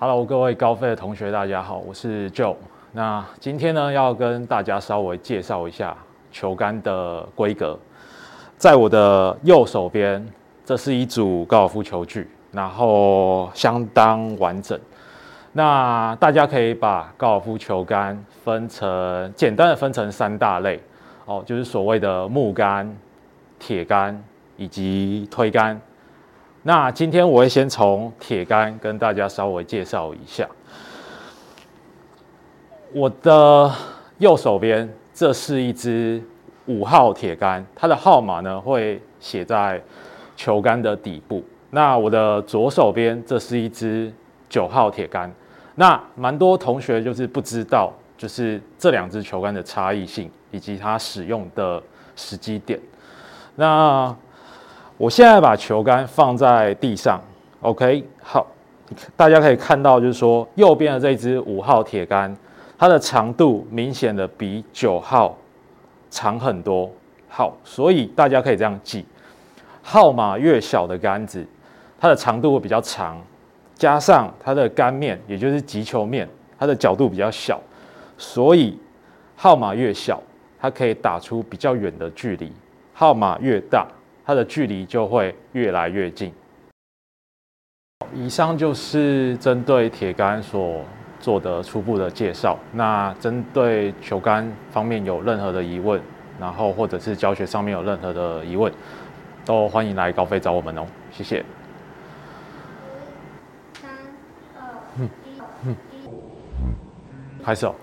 Hello，各位高飞的同学，大家好，我是 Joe。那今天呢，要跟大家稍微介绍一下球杆的规格。在我的右手边，这是一组高尔夫球具，然后相当完整。那大家可以把高尔夫球杆分成简单的分成三大类哦，就是所谓的木杆、铁杆以及推杆。那今天我会先从铁杆跟大家稍微介绍一下。我的右手边这是一支五号铁杆，它的号码呢会写在球杆的底部。那我的左手边这是一支九号铁杆。那蛮多同学就是不知道，就是这两支球杆的差异性以及它使用的时机点。那我现在把球杆放在地上，OK，好，大家可以看到，就是说右边的这支五号铁杆，它的长度明显的比九号长很多。好，所以大家可以这样记，号码越小的杆子，它的长度会比较长。加上它的杆面，也就是击球面，它的角度比较小，所以号码越小，它可以打出比较远的距离；号码越大，它的距离就会越来越近。以上就是针对铁杆所做的初步的介绍。那针对球杆方面有任何的疑问，然后或者是教学上面有任何的疑问，都欢迎来高飞找我们哦。谢谢。嗯嗯，拍手。